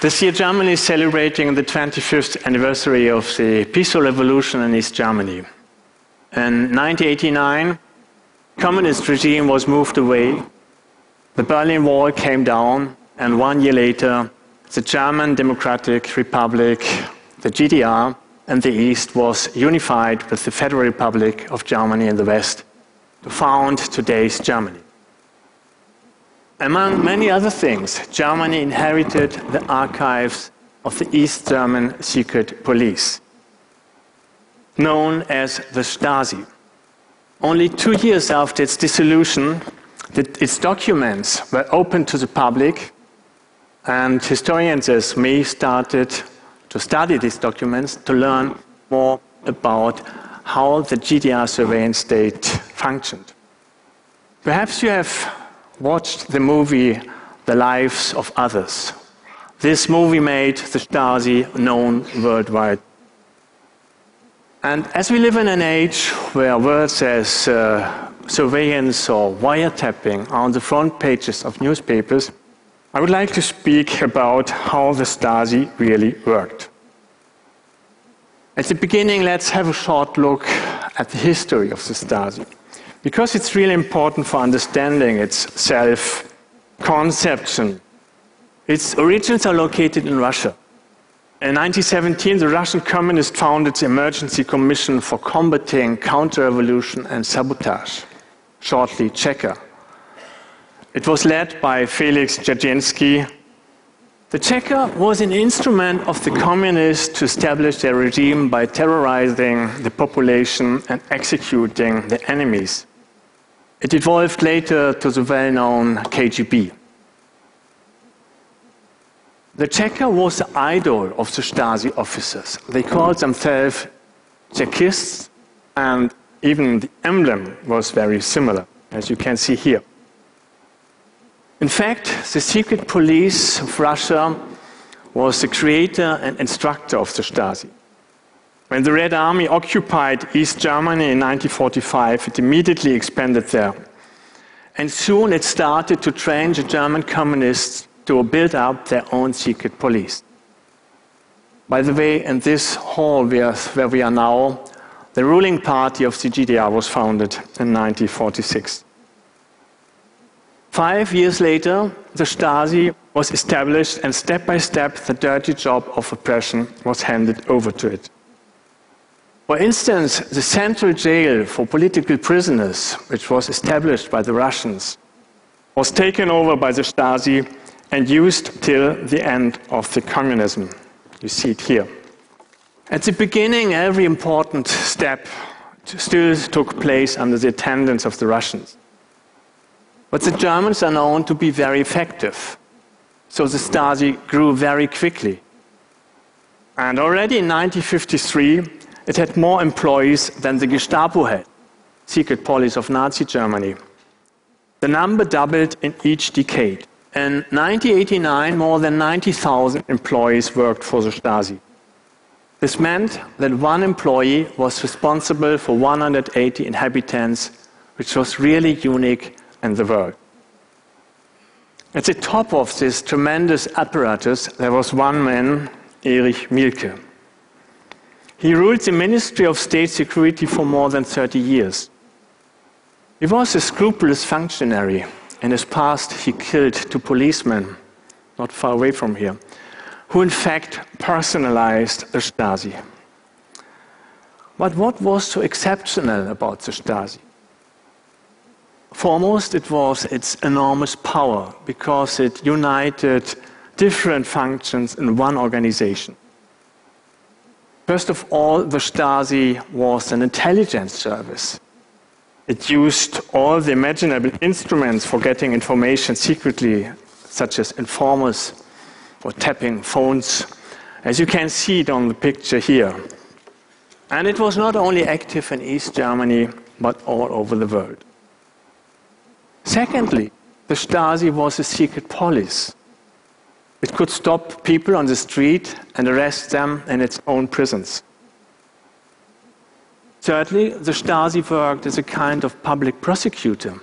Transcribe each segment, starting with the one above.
This year, Germany is celebrating the 25th anniversary of the peaceful revolution in East Germany. In 1989, communist regime was moved away, the Berlin Wall came down, and one year later, the German Democratic Republic, the GDR, and the East was unified with the Federal Republic of Germany in the West to found today's Germany. Among many other things, Germany inherited the archives of the East German secret police, known as the Stasi. Only two years after its dissolution, its documents were opened to the public, and historians as me started to study these documents to learn more about how the GDR surveillance state functioned. Perhaps you have watched the movie The Lives of Others. This movie made the Stasi known worldwide. And as we live in an age where words as uh, surveillance or wiretapping are on the front pages of newspapers, I would like to speak about how the Stasi really worked. At the beginning, let's have a short look at the history of the Stasi, because it's really important for understanding its self conception. Its origins are located in Russia. In 1917, the Russian communists founded the Emergency Commission for Combating Counter-Revolution and Sabotage, shortly Cheka. It was led by Felix Dzerzhinsky. The Cheka was an instrument of the communists to establish their regime by terrorizing the population and executing the enemies. It evolved later to the well known KGB. The Cheka was the idol of the Stasi officers. They called themselves Chekists, and even the emblem was very similar, as you can see here. In fact, the secret police of Russia was the creator and instructor of the Stasi. When the Red Army occupied East Germany in 1945, it immediately expanded there. And soon it started to train the German communists to build up their own secret police. By the way, in this hall where we are now, the ruling party of the GDR was founded in 1946. Five years later, the Stasi was established, and step by step, the dirty job of oppression was handed over to it. For instance, the central jail for political prisoners, which was established by the Russians, was taken over by the Stasi and used till the end of the communism. You see it here. At the beginning, every important step still took place under the attendance of the Russians. But the Germans are known to be very effective. So the Stasi grew very quickly. And already in 1953, it had more employees than the Gestapo had, secret police of Nazi Germany. The number doubled in each decade. In 1989, more than 90,000 employees worked for the Stasi. This meant that one employee was responsible for 180 inhabitants, which was really unique in the world. At the top of this tremendous apparatus, there was one man, Erich Mielke. He ruled the Ministry of State Security for more than 30 years. He was a scrupulous functionary. In his past, he killed two policemen not far away from here, who in fact personalized the Stasi. But what was so exceptional about the Stasi? Foremost, it was its enormous power because it united different functions in one organization. First of all, the Stasi was an intelligence service. It used all the imaginable instruments for getting information secretly, such as informers or tapping phones, as you can see it on the picture here. And it was not only active in East Germany, but all over the world. Secondly, the Stasi was a secret police. It could stop people on the street and arrest them in its own prisons. Thirdly, the Stasi worked as a kind of public prosecutor.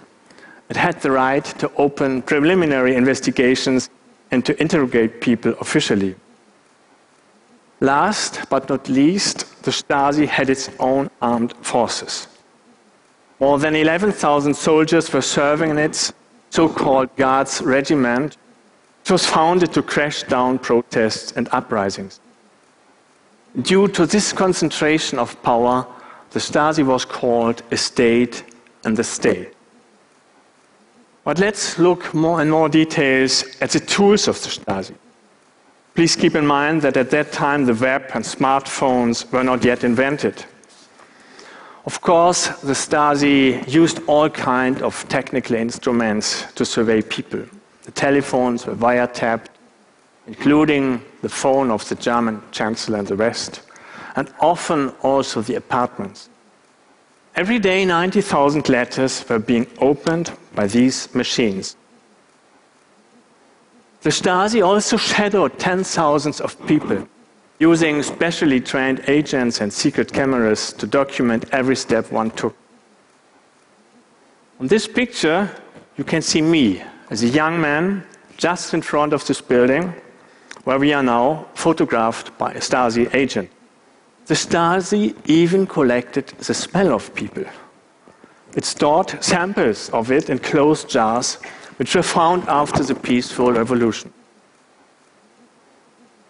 It had the right to open preliminary investigations and to interrogate people officially. Last but not least, the Stasi had its own armed forces. More than 11,000 soldiers were serving in its so called Guards Regiment, which was founded to crash down protests and uprisings. Due to this concentration of power, the Stasi was called a state and the state. But let's look more and more details at the tools of the Stasi. Please keep in mind that at that time the web and smartphones were not yet invented. Of course, the Stasi used all kinds of technical instruments to survey people. The telephones were wiretapped, including the phone of the German chancellor and the rest, and often also the apartments. Every day, 90,000 letters were being opened by these machines. The Stasi also shadowed tens thousands of people using specially trained agents and secret cameras to document every step one took. On this picture, you can see me as a young man just in front of this building where we are now photographed by a Stasi agent. The Stasi even collected the smell of people. It stored samples of it in closed jars, which were found after the peaceful revolution.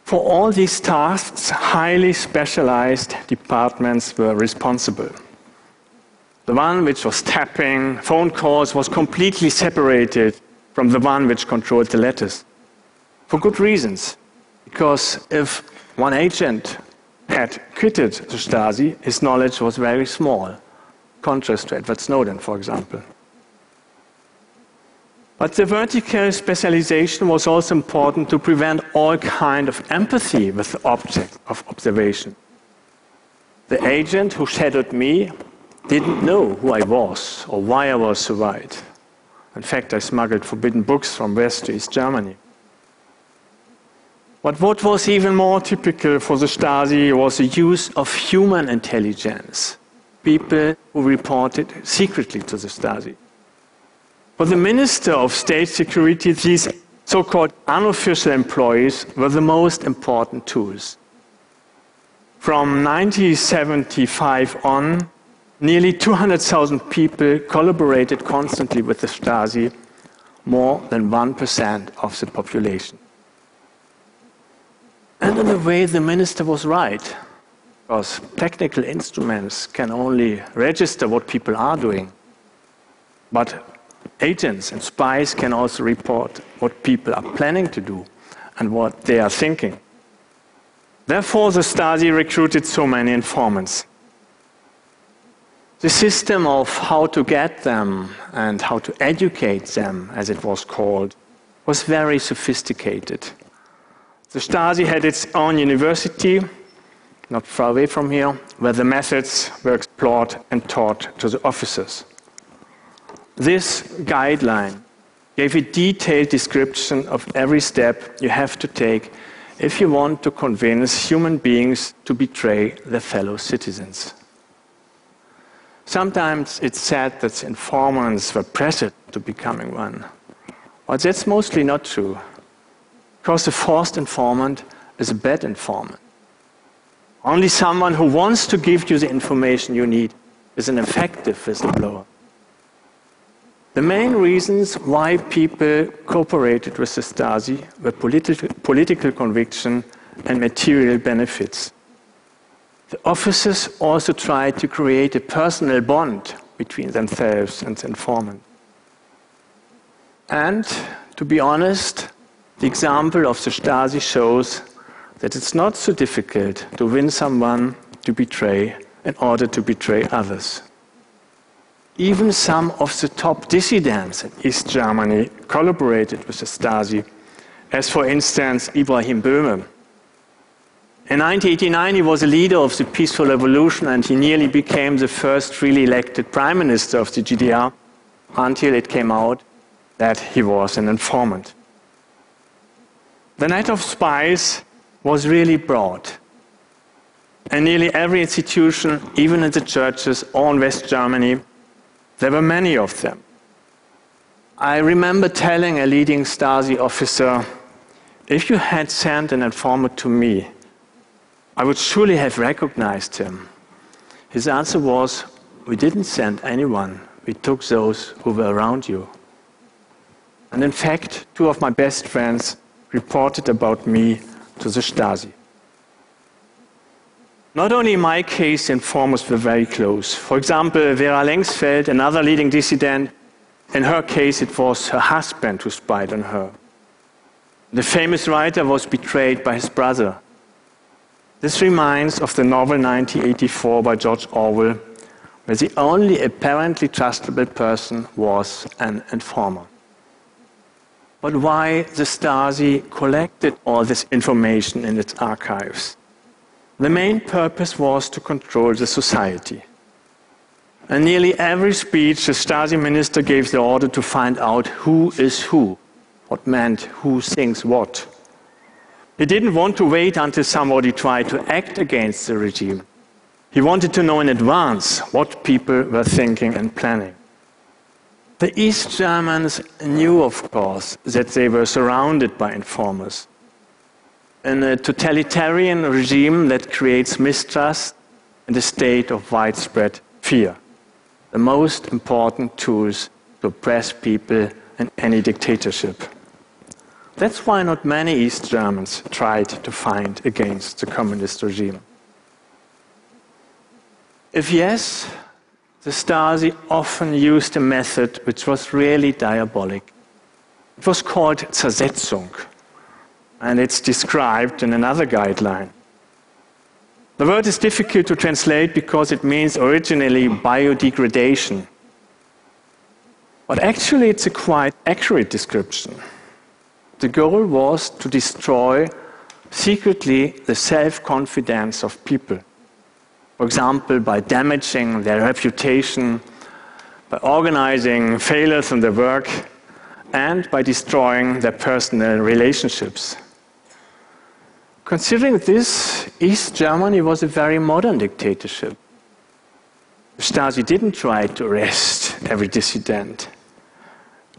For all these tasks, highly specialized departments were responsible. The one which was tapping phone calls was completely separated from the one which controlled the letters. For good reasons. Because if one agent had quitted the Stasi, his knowledge was very small, contrast to Edward Snowden, for example. But the vertical specialization was also important to prevent all kind of empathy with the object of observation. The agent who shadowed me didn't know who I was or why I was so right. In fact, I smuggled forbidden books from West to East Germany. But what was even more typical for the Stasi was the use of human intelligence, people who reported secretly to the Stasi. For the Minister of State Security, these so called unofficial employees were the most important tools. From 1975 on, nearly 200,000 people collaborated constantly with the Stasi, more than 1% of the population. And in a way, the minister was right, because technical instruments can only register what people are doing. But agents and spies can also report what people are planning to do and what they are thinking. Therefore, the Stasi recruited so many informants. The system of how to get them and how to educate them, as it was called, was very sophisticated. The Stasi had its own university, not far away from here, where the methods were explored and taught to the officers. This guideline gave a detailed description of every step you have to take if you want to convince human beings to betray their fellow citizens. Sometimes it's said that informants were pressured to becoming one. But that's mostly not true. Because a forced informant is a bad informant. Only someone who wants to give you the information you need is an effective whistleblower. The main reasons why people cooperated with the Stasi were politi political conviction and material benefits. The officers also tried to create a personal bond between themselves and the informant. And to be honest, the example of the Stasi shows that it's not so difficult to win someone to betray in order to betray others. Even some of the top dissidents in East Germany collaborated with the Stasi, as for instance Ibrahim Böhme. In 1989, he was a leader of the peaceful revolution and he nearly became the first really elected prime minister of the GDR until it came out that he was an informant. The net of spies was really broad. And nearly every institution, even in the churches or in West Germany, there were many of them. I remember telling a leading Stasi officer, if you had sent an informant to me, I would surely have recognized him. His answer was, We didn't send anyone, we took those who were around you. And in fact, two of my best friends reported about me to the Stasi. Not only my case, informers were very close. For example, Vera Lengsfeld, another leading dissident, in her case, it was her husband who spied on her. The famous writer was betrayed by his brother. This reminds of the novel 1984 by George Orwell, where the only apparently trustable person was an informer. But why the Stasi collected all this information in its archives? The main purpose was to control the society. In nearly every speech, the Stasi minister gave the order to find out who is who, what meant who thinks what. He didn't want to wait until somebody tried to act against the regime. He wanted to know in advance what people were thinking and planning. The East Germans knew, of course, that they were surrounded by informers. In a uh, totalitarian regime that creates mistrust and a state of widespread fear, the most important tools to oppress people in any dictatorship. That's why not many East Germans tried to fight against the communist regime. If yes, the Stasi often used a method which was really diabolic. It was called Zersetzung, and it's described in another guideline. The word is difficult to translate because it means originally biodegradation. But actually, it's a quite accurate description. The goal was to destroy secretly the self confidence of people. For example, by damaging their reputation, by organizing failures in their work, and by destroying their personal relationships. Considering this, East Germany was a very modern dictatorship. Stasi didn't try to arrest every dissident.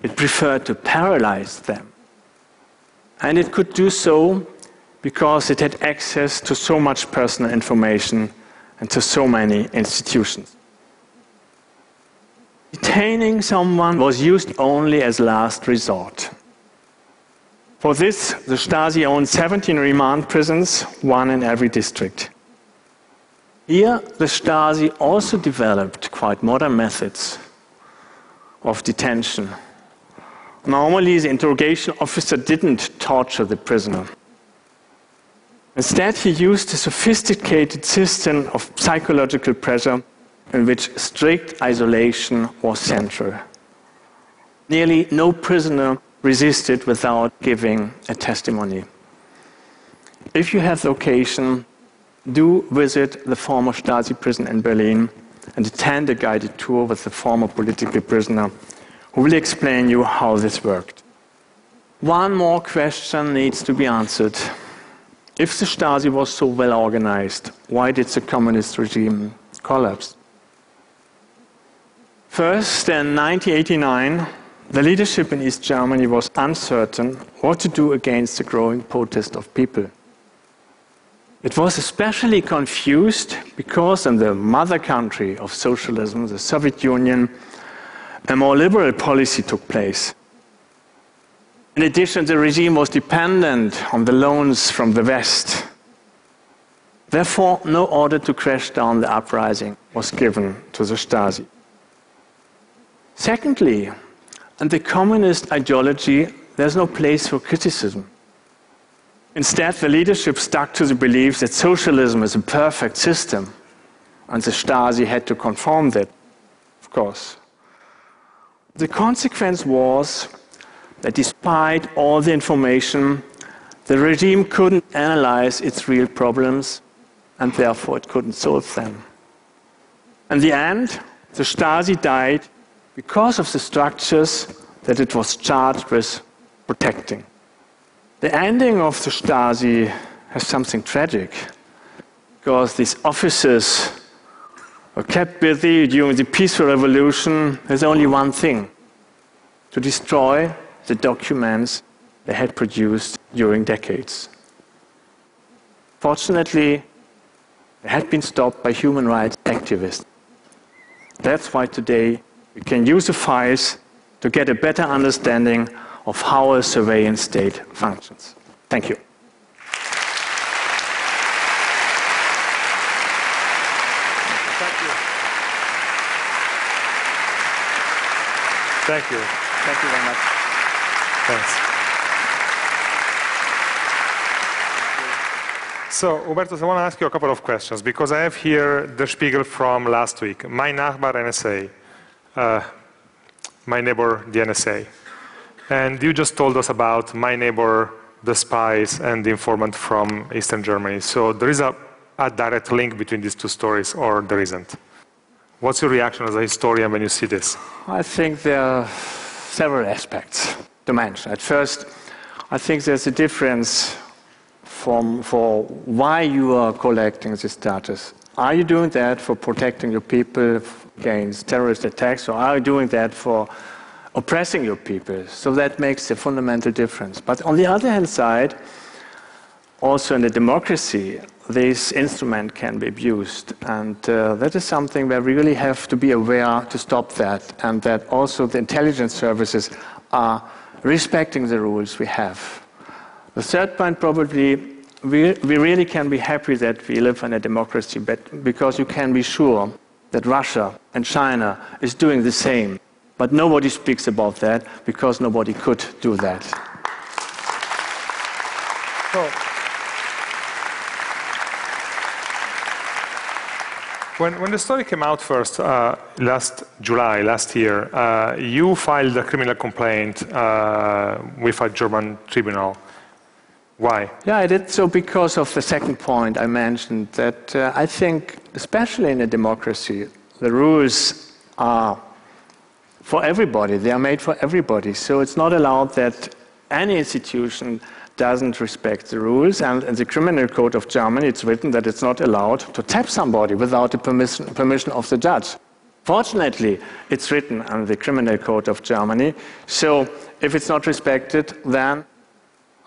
It preferred to paralyze them. And it could do so because it had access to so much personal information and to so many institutions. Detaining someone was used only as last resort. For this, the Stasi owned 17 remand prisons, one in every district. Here, the Stasi also developed quite modern methods of detention. Normally, the interrogation officer didn't torture the prisoner. Instead, he used a sophisticated system of psychological pressure in which strict isolation was central. Nearly no prisoner resisted without giving a testimony. If you have the occasion, do visit the former Stasi prison in Berlin and attend a guided tour with the former political prisoner who will explain you how this worked. One more question needs to be answered. If the Stasi was so well organized, why did the communist regime collapse? First, in 1989, the leadership in East Germany was uncertain what to do against the growing protest of people. It was especially confused because in the mother country of socialism, the Soviet Union, a more liberal policy took place. In addition, the regime was dependent on the loans from the West. Therefore, no order to crash down the uprising was given to the Stasi. Secondly, in the communist ideology, there's no place for criticism. Instead, the leadership stuck to the belief that socialism is a perfect system, and the Stasi had to conform that, of course. The consequence was that despite all the information, the regime couldn't analyze its real problems and therefore it couldn't solve them. In the end, the Stasi died because of the structures that it was charged with protecting. The ending of the Stasi has something tragic because these officers kept busy during the peaceful revolution with only one thing to destroy the documents they had produced during decades. Fortunately, they had been stopped by human rights activists. That's why today we can use the files to get a better understanding of how a surveillance state functions. Thank you. Thank you. Thank you very much. Thanks. So, Hubertus, I want to ask you a couple of questions because I have here the Spiegel from last week. My Nachbar NSA, uh, my neighbor the NSA. And you just told us about my neighbor, the spies, and the informant from Eastern Germany. So there is a, a direct link between these two stories, or there isn't. What's your reaction as a historian when you see this? I think there are several aspects to mention. At first, I think there's a difference from, for why you are collecting this data. Are you doing that for protecting your people against terrorist attacks, or are you doing that for oppressing your people? So that makes a fundamental difference. But on the other hand side, also in a democracy, this instrument can be abused. And uh, that is something where we really have to be aware to stop that, and that also the intelligence services are respecting the rules we have. The third point, probably, we, we really can be happy that we live in a democracy, but because you can be sure that Russia and China is doing the same. But nobody speaks about that because nobody could do that. When, the story came out first, uh, last July, last year, uh, you filed a criminal complaint uh, with a German tribunal. Why? Yeah, I did so because of the second point I mentioned that uh, I think, especially in a democracy, the rules are for everybody, they are made for everybody. So it's not allowed that any institution doesn't respect the rules. And in the criminal code of Germany, it's written that it's not allowed to tap somebody without the permission, permission of the judge. Fortunately, it's written in the criminal code of Germany. So if it's not respected, then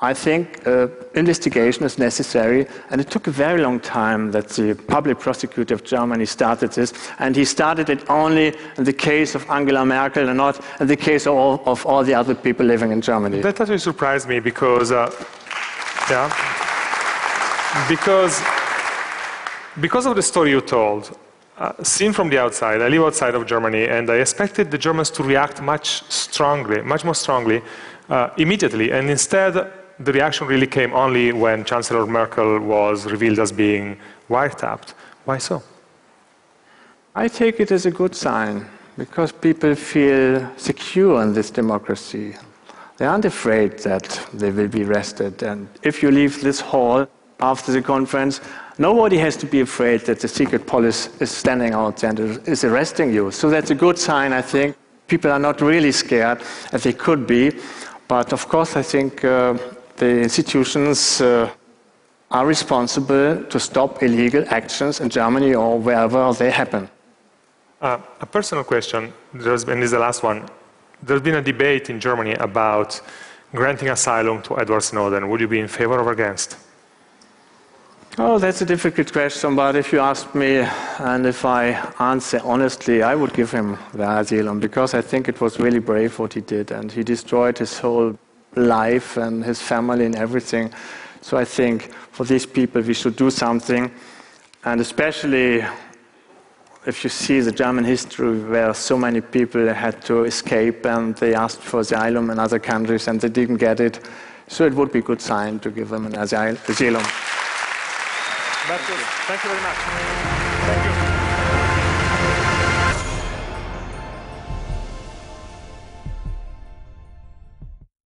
I think uh, investigation is necessary, and it took a very long time that the public prosecutor of Germany started this, and he started it only in the case of Angela Merkel and not in the case of all, of all the other people living in Germany. That actually surprised me because, uh, yeah, because, because of the story you told, uh, seen from the outside, I live outside of Germany, and I expected the Germans to react much strongly, much more strongly, uh, immediately, and instead the reaction really came only when Chancellor Merkel was revealed as being wiretapped. Why so? I take it as a good sign because people feel secure in this democracy. They aren't afraid that they will be arrested. And if you leave this hall after the conference, nobody has to be afraid that the secret police is standing out and is arresting you. So that's a good sign, I think. People are not really scared, as they could be. But of course, I think uh, the institutions uh, are responsible to stop illegal actions in Germany or wherever they happen. Uh, a personal question, there's been, this is the last one. There's been a debate in Germany about granting asylum to Edward Snowden. Would you be in favor or against? Oh, that's a difficult question, but if you ask me and if I answer honestly, I would give him the asylum because I think it was really brave what he did and he destroyed his whole life and his family and everything. So I think for these people we should do something, and especially if you see the German history where so many people had to escape and they asked for asylum in other countries and they didn't get it. So it would be a good sign to give them an asylum. Thank you very much. Thank you.